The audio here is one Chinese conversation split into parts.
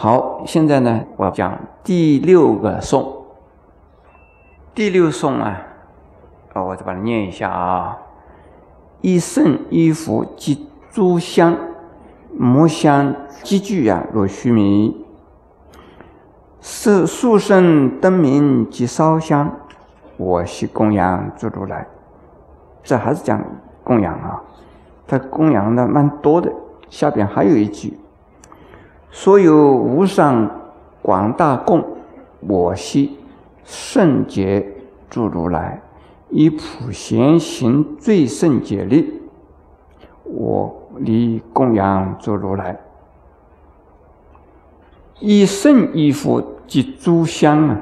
好，现在呢，我要讲第六个颂。第六颂啊，啊，我再把它念一下啊：一圣一佛即诸香，摩香积聚啊，若须弥。是树圣灯明即烧香，我系供养诸如来。这还是讲供养啊，他供养的蛮多的。下边还有一句。所有无上广大供，我悉圣洁诸如来，以普贤行最胜解力，我离供养诸如来。以圣衣服即诸香啊，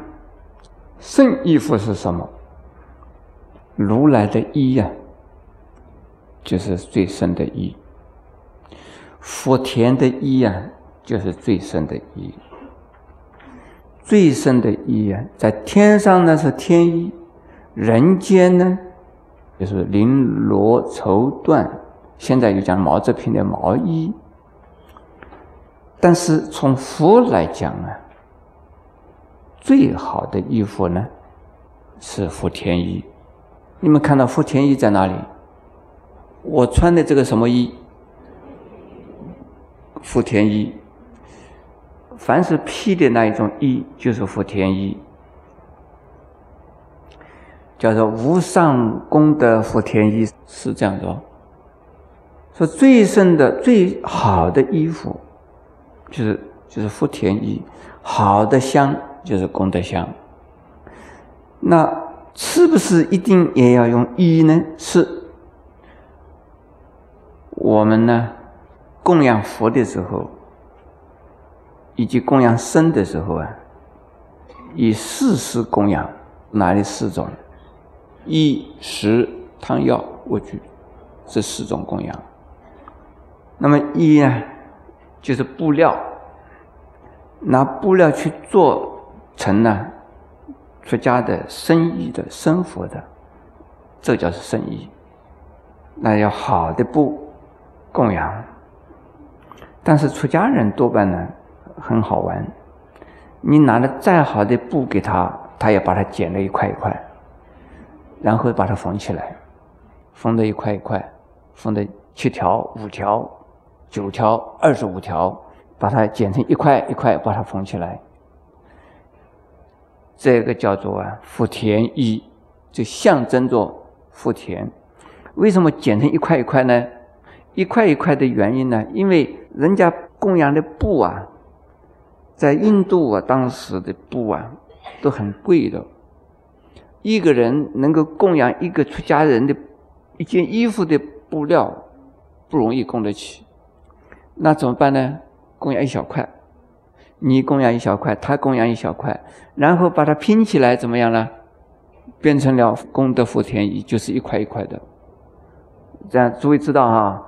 圣衣服是什么？如来的衣呀，就是最深的衣。福田的衣呀。就是最深的衣，最深的衣啊，在天上呢是天衣，人间呢就是绫罗绸缎，现在又讲毛织品的毛衣。但是从佛来讲啊，最好的衣服呢是福田衣。你们看到福田衣在哪里？我穿的这个什么衣？福田衣。凡是披的那一种衣，就是福田衣，叫做无上功德福田衣，是这样的。说最深的、最好的衣服，就是就是福田衣，好的香就是功德香。那是不是一定也要用衣呢？是。我们呢，供养佛的时候。以及供养生的时候啊，以四式供养，哪里四种？衣食汤药卧具，这四种供养。那么衣呢，就是布料，拿布料去做成呢出家的生衣的生活的，这叫是生衣。那要好的布供养，但是出家人多半呢。很好玩，你拿了再好的布给他，他也把它剪了一块一块，然后把它缝起来，缝的一块一块，缝的七条、五条、九条、二十五条，把它剪成一块一块，把它缝起来。这个叫做啊福田衣，就象征着福田。为什么剪成一块一块呢？一块一块的原因呢？因为人家供养的布啊。在印度啊，当时的布啊都很贵的，一个人能够供养一个出家人的一件衣服的布料不容易供得起，那怎么办呢？供养一小块，你供养一小块，他供养一小块，然后把它拼起来，怎么样呢？变成了功德福田衣，就是一块一块的。这样诸位知道哈，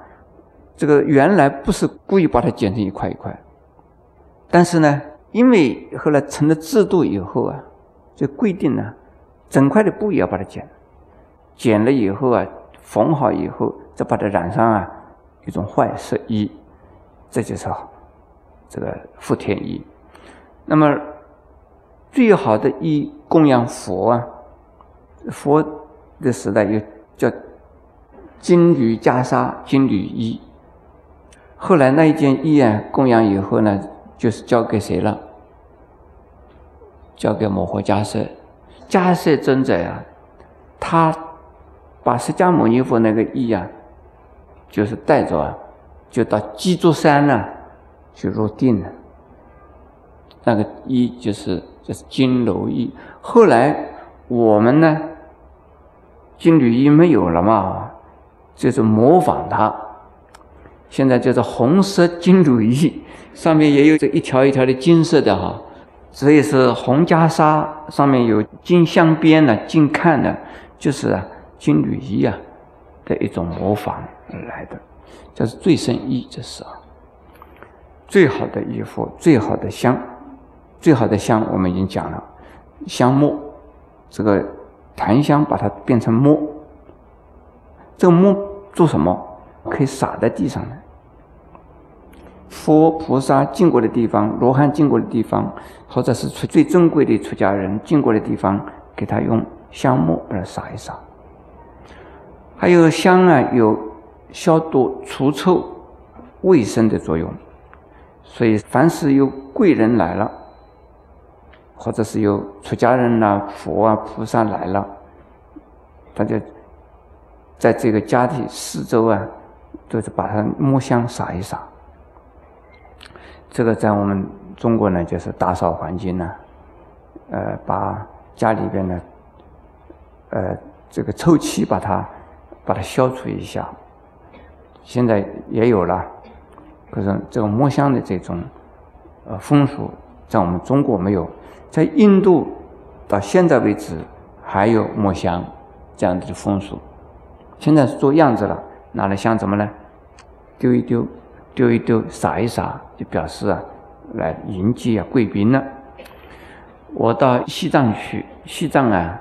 这个原来不是故意把它剪成一块一块。但是呢，因为后来成了制度以后啊，就规定呢，整块的布也要把它剪，剪了以后啊，缝好以后再把它染上啊一种坏色衣，这就是这个福田衣。那么最好的衣供养佛啊，佛的时代又叫金缕袈裟、金缕衣。后来那一件衣啊供养以后呢。就是交给谁了？交给摩诃迦叶，迦叶尊者呀，他把释迦牟尼佛那个衣啊，就是带着啊，就到鸡足山呢去入定了。那个衣就是就是金楼衣。后来我们呢，金缕衣没有了嘛，就是模仿它。现在就是红色金缕衣。上面也有这一条一条的金色的哈，所以是红袈裟上面有金镶边的、金看的，就是啊金缕衣啊的一种模仿而来的，这是最胜衣，这是啊最好的衣服、最好的香、最好的香，我们已经讲了，香末这个檀香把它变成末，这个末做什么？可以撒在地上的。佛菩萨经过的地方，罗汉经过的地方，或者是出最珍贵的出家人经过的地方，给他用香木把它撒一撒。还有香啊，有消毒、除臭、卫生的作用。所以，凡是有贵人来了，或者是有出家人呐、佛啊、菩萨来了，大家在这个家的四周啊，就是把它摸香撒一撒。这个在我们中国呢，就是打扫环境呢，呃，把家里边的呃这个臭气把它把它消除一下。现在也有了，可是这个木香的这种呃风俗，在我们中国没有，在印度到现在为止还有木香这样子的风俗。现在是做样子了，拿来香怎么呢？丢一丢。丢一丢，撒一撒，就表示啊，来迎接啊贵宾了。我到西藏去，西藏啊，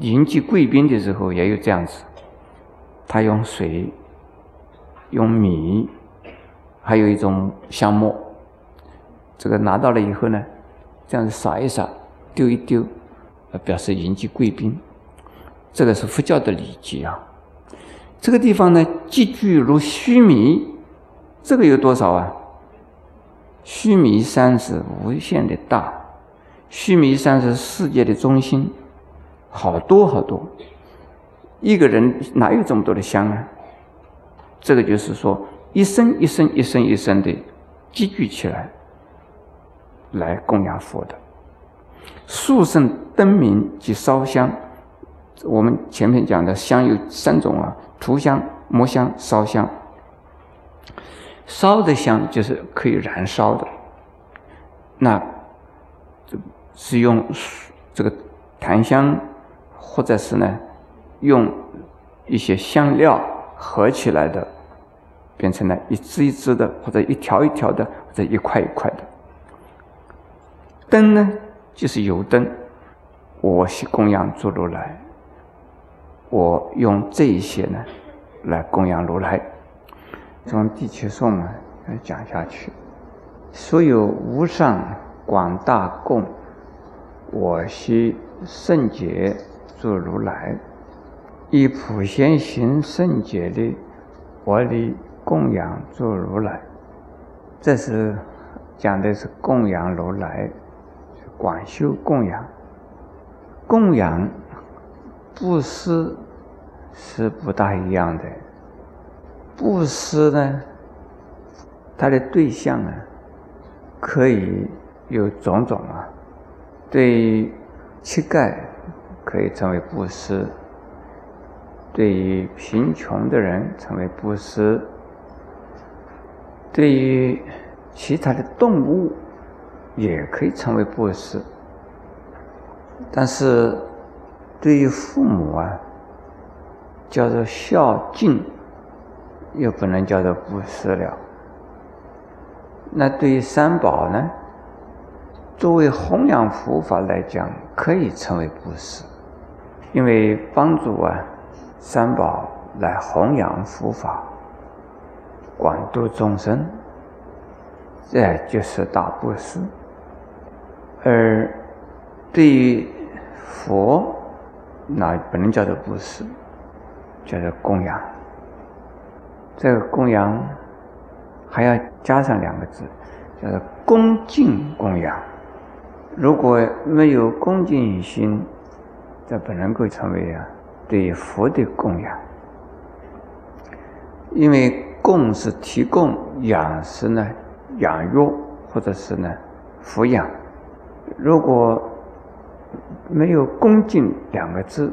迎接贵宾的时候也有这样子，他用水、用米，还有一种香沫，这个拿到了以后呢，这样子撒一撒，丢一丢，表示迎接贵宾。这个是佛教的礼节啊。这个地方呢，积聚如须弥。这个有多少啊？须弥山是无限的大，须弥山是世界的中心，好多好多。一个人哪有这么多的香啊？这个就是说，一生一生一生一生的积聚起来，来供养佛的。速圣灯明及烧香，我们前面讲的香有三种啊：涂香、磨香、烧香。烧的香就是可以燃烧的，那这是用这个檀香，或者是呢用一些香料合起来的，变成了一支一支的，或者一条一条的，或者一块一块的。灯呢就是油灯，我是供养诸如来，我用这一些呢来供养如来。从第七颂啊讲下去，所有无上广大供，我悉圣洁诸如来，以普贤行圣洁的我力供养诸如来。这是讲的是供养如来，广修供养。供养布施是不大一样的。布施呢，它的对象啊，可以有种种啊。对于乞丐，可以成为布施；对于贫穷的人，成为布施；对于其他的动物，也可以成为布施。但是，对于父母啊，叫做孝敬。又不能叫做布施了。那对于三宝呢？作为弘扬佛法来讲，可以称为布施，因为帮助啊三宝来弘扬佛法、广度众生，这就是大布施。而对于佛，那不能叫做布施，叫做供养。这个供养还要加上两个字，叫做恭敬供养。如果没有恭敬心，这不能够成为啊对佛的供养。因为供是提供，养是呢养育或者是呢抚养。如果没有恭敬两个字，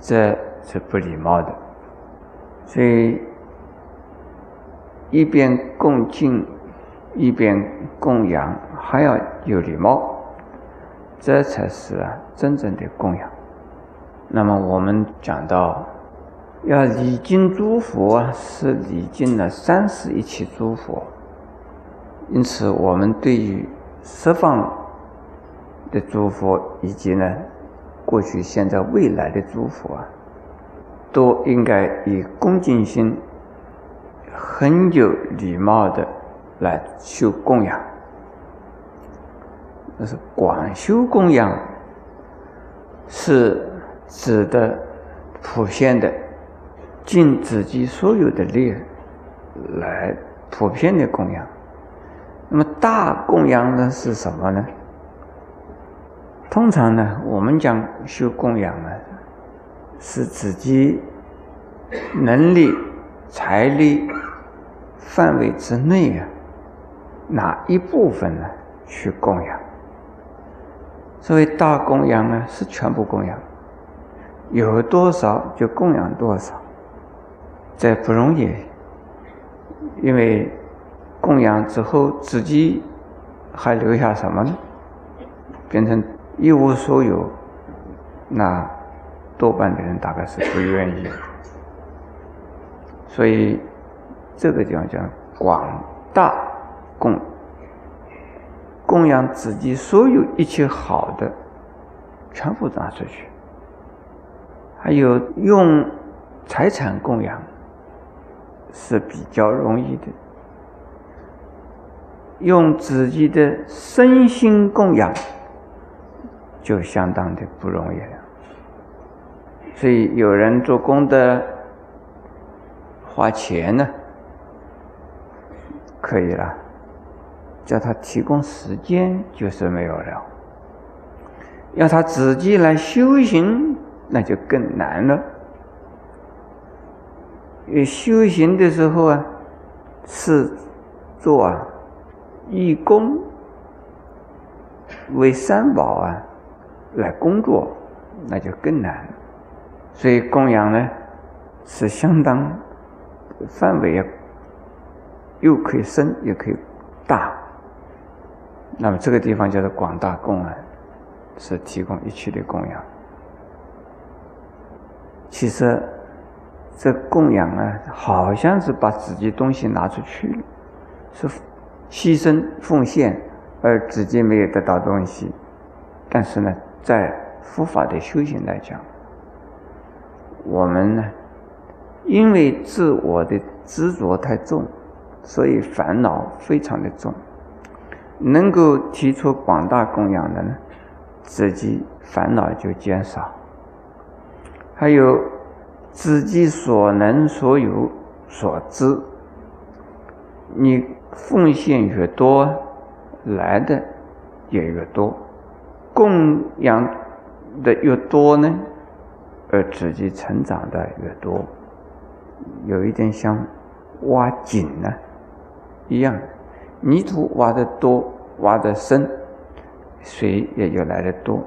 这是不礼貌的。所以。一边恭敬，一边供养，还要有礼貌，这才是真正的供养。那么我们讲到要礼敬诸佛，是礼敬了三世一切诸佛。因此，我们对于十方的诸佛，以及呢过去、现在、未来的诸佛啊，都应该以恭敬心。很有礼貌的来修供养。那是广修供养，是指的普遍的，尽自己所有的力来普遍的供养。那么大供养呢是什么呢？通常呢，我们讲修供养呢，是自己能力、财力范围之内啊，哪一部分呢去供养？所谓大供养呢，是全部供养，有多少就供养多少，这不容易，因为供养之后自己还留下什么呢？变成一无所有，那多半的人大概是不愿意，所以这个地方叫广大供。供养自己所有一切好的，全部拿出去。还有用财产供养是比较容易的，用自己的身心供养就相当的不容易了。所以有人做功德花钱呢，可以了。叫他提供时间就是没有了，要他自己来修行，那就更难了。因为修行的时候啊，是做啊义工，为三宝啊来工作，那就更难。所以供养呢，是相当范围又可以深，又可以大。那么这个地方叫做广大供养，是提供一切的供养。其实这供养啊，好像是把自己东西拿出去了，是牺牲奉献，而自己没有得到东西。但是呢，在佛法的修行来讲，我们呢，因为自我的执着太重，所以烦恼非常的重。能够提出广大供养的呢，自己烦恼就减少。还有自己所能、所有、所知，你奉献越多，来的也越多，供养的越多呢，而自己成长的越多，有一点像挖井呢一样。泥土挖的多，挖的深，水也就来的多。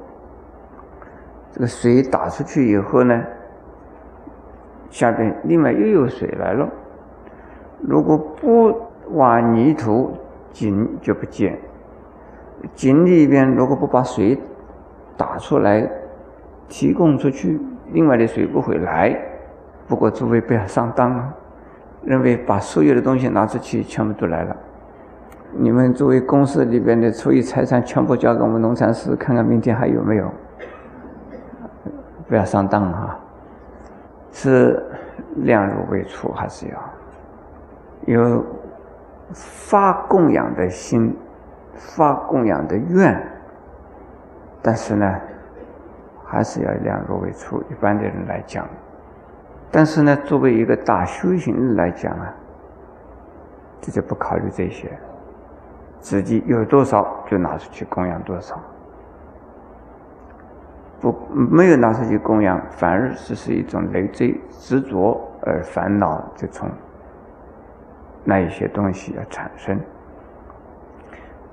这个水打出去以后呢，下边另外又有水来了。如果不挖泥土，井就不见。井里边如果不把水打出来，提供出去，另外的水不会来。不过诸位不要上当啊，认为把所有的东西拿出去，全部都来了。你们作为公司里边的所有财产，全部交给我们农禅师，看看明天还有没有？不要上当哈！是量入为出，还是要有发供养的心，发供养的愿。但是呢，还是要量入为出。一般的人来讲，但是呢，作为一个大修行人来讲啊，这就不考虑这些。自己有多少就拿出去供养多少，不没有拿出去供养，反而只是一种累赘执着而烦恼，就从那一些东西要产生。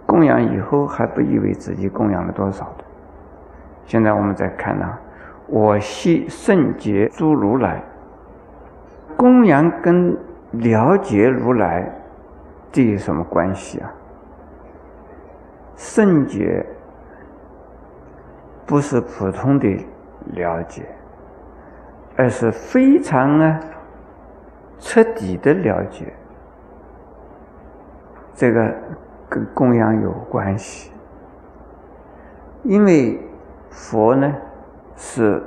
供养以后还不以为自己供养了多少的。现在我们再看呢，我系圣洁诸如来，供养跟了解如来，这有什么关系啊？圣洁不是普通的了解，而是非常啊彻底的了解。这个跟供养有关系，因为佛呢是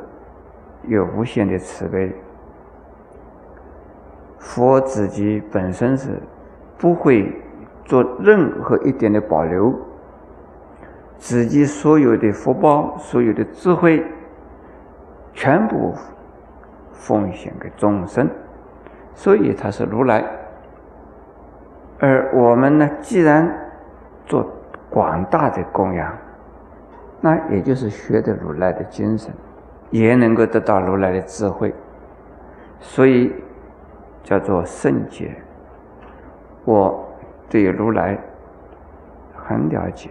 有无限的慈悲，佛自己本身是不会做任何一点的保留，自己所有的福报、所有的智慧，全部奉献给众生，所以他是如来。而我们呢，既然做广大的供养，那也就是学的如来的精神，也能够得到如来的智慧，所以叫做圣洁。我对如来很了解，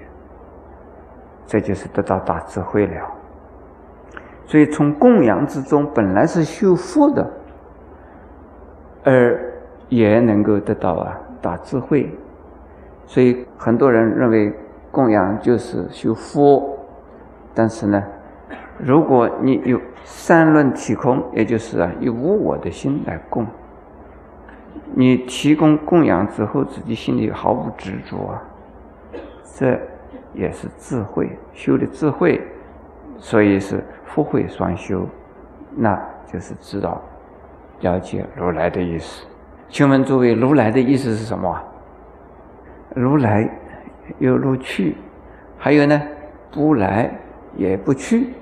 这就是得到大智慧了。所以从供养之中本来是修福的，而也能够得到啊。大智慧，所以很多人认为供养就是修佛，但是呢，如果你有三论体空，也就是啊，以无我的心来供，你提供供养之后，自己心里毫无执着啊，这也是智慧修的智慧，所以是福慧双修，那就是知道了解如来的意思。请问诸位，如来的意思是什么？如来有如去，还有呢，不来也不去。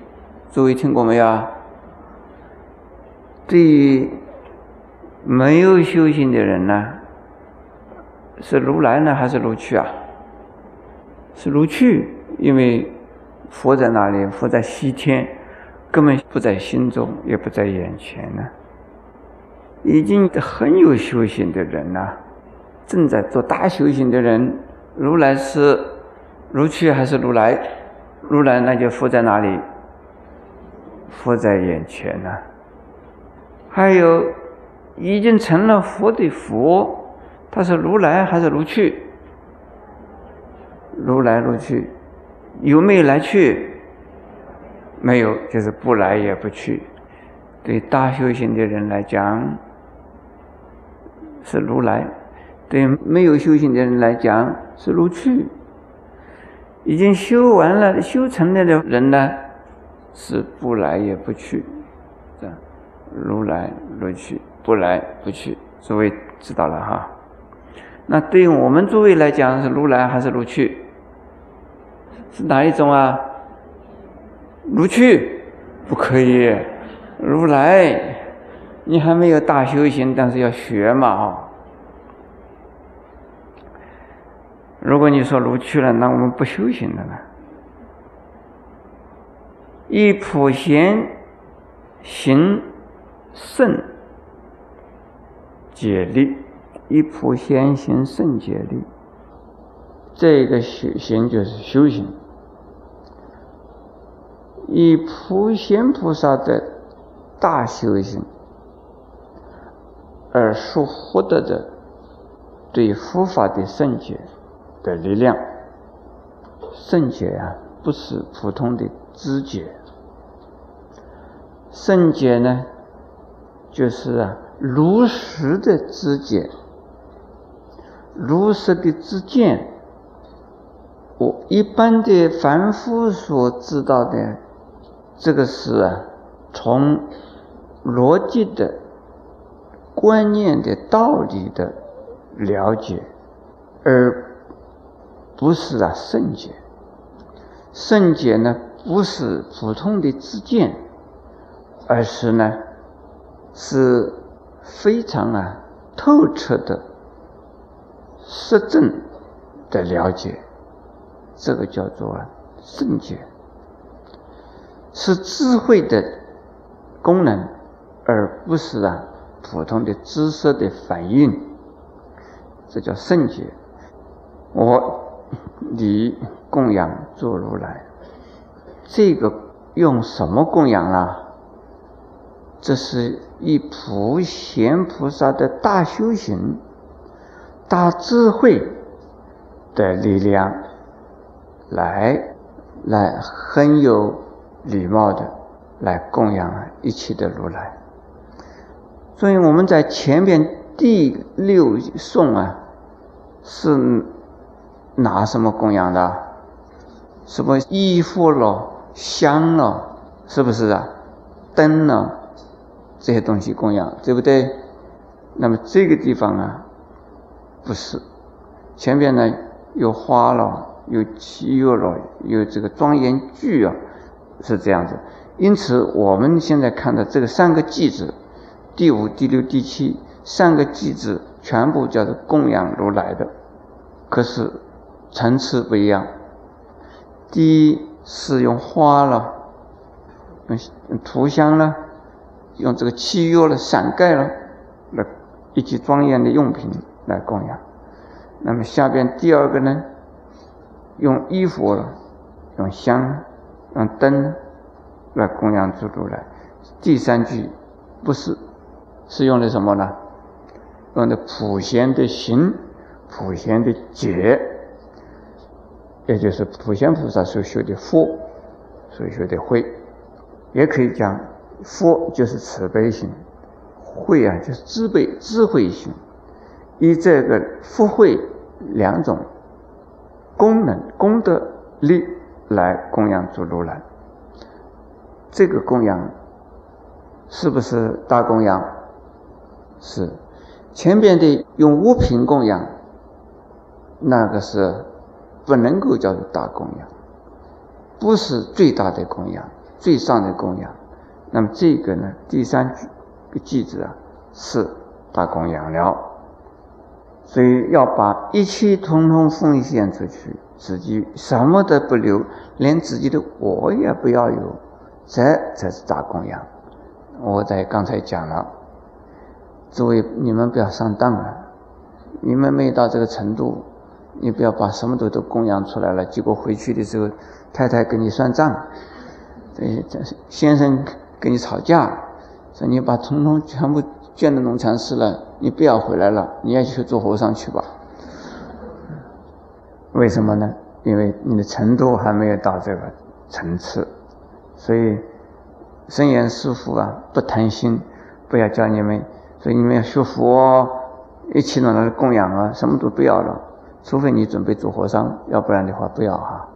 诸位听过没有？对于没有修行的人呢，是如来呢，还是如去啊？是如去，因为佛在哪里？佛在西天，根本不在心中，也不在眼前呢。已经很有修行的人了，正在做大修行的人，如来是如去还是如来？如来那就佛在哪里？佛在眼前呢。还有已经成了佛的佛，他是如来还是如去？如来如去，有没有来去？没有，就是不来也不去。对大修行的人来讲。是如来，对没有修行的人来讲是如去。已经修完了、修成了的人呢，是不来也不去，这样如来如去，不来不去。诸位知道了哈？那对于我们诸位来讲是如来还是如去？是哪一种啊？如去不可以，如来。你还没有大修行，但是要学嘛啊！如果你说如去了，那我们不修行了呢？以普贤行圣解力，以普贤行圣解力，这个修行就是修行。以普贤菩萨的大修行。而所获得的对佛法的圣洁的力量，圣洁啊，不是普通的知觉，圣洁呢，就是啊，如实的知觉，如实的知见。我一般的凡夫所知道的，这个是啊，从逻辑的。观念的道理的了解，而不是啊圣洁。圣洁呢，不是普通的自见，而是呢，是非常啊透彻的实证的了解。这个叫做圣洁，是智慧的功能，而不是啊。普通的知识的反应，这叫圣洁。我你供养做如来，这个用什么供养啊？这是以普贤菩萨的大修行、大智慧的力量来，来很有礼貌的来供养一切的如来。所以我们在前面第六颂啊，是拿什么供养的？什么衣服了、香了，是不是啊？灯了？这些东西供养，对不对？那么这个地方啊，不是，前边呢有花了，有器乐了，有这个庄严具啊，是这样子。因此，我们现在看到这个三个句子，第五、第六、第七三个句子，全部叫做供养如来的，可是层次不一样。第一是用花了，用涂香了，用这个器乐了、伞盖了，来以及庄严的用品来供养。那么下边第二个呢，用衣服了，用香，用灯来供养诸如来。第三句不是，是用的什么呢？用的普贤的行，普贤的解，也就是普贤菩萨所修的福，所修的慧，也可以讲福就是慈悲心，慧啊就是智慧智慧心，以这个福慧。两种功能、功德力来供养诸如来，这个供养是不是大供养？是。前边的用物品供养，那个是不能够叫做大供养，不是最大的供养、最上的供养。那么这个呢，第三个句子啊，是大供养了。所以要把一切统统奉献出去，自己什么都不留，连自己的我也不要有，这才是大供养。我在刚才讲了，诸位你们不要上当了，你们没到这个程度，你不要把什么都都供养出来了，结果回去的时候，太太跟你算账，这这先生跟你吵架，说你把统统全部。捐的农禅寺了，你不要回来了，你要去做和尚去吧。为什么呢？因为你的程度还没有到这个层次，所以圣严师父啊，不贪心，不要叫你们，所以你们要学佛，一起弄来供养啊，什么都不要了，除非你准备做和尚，要不然的话不要哈。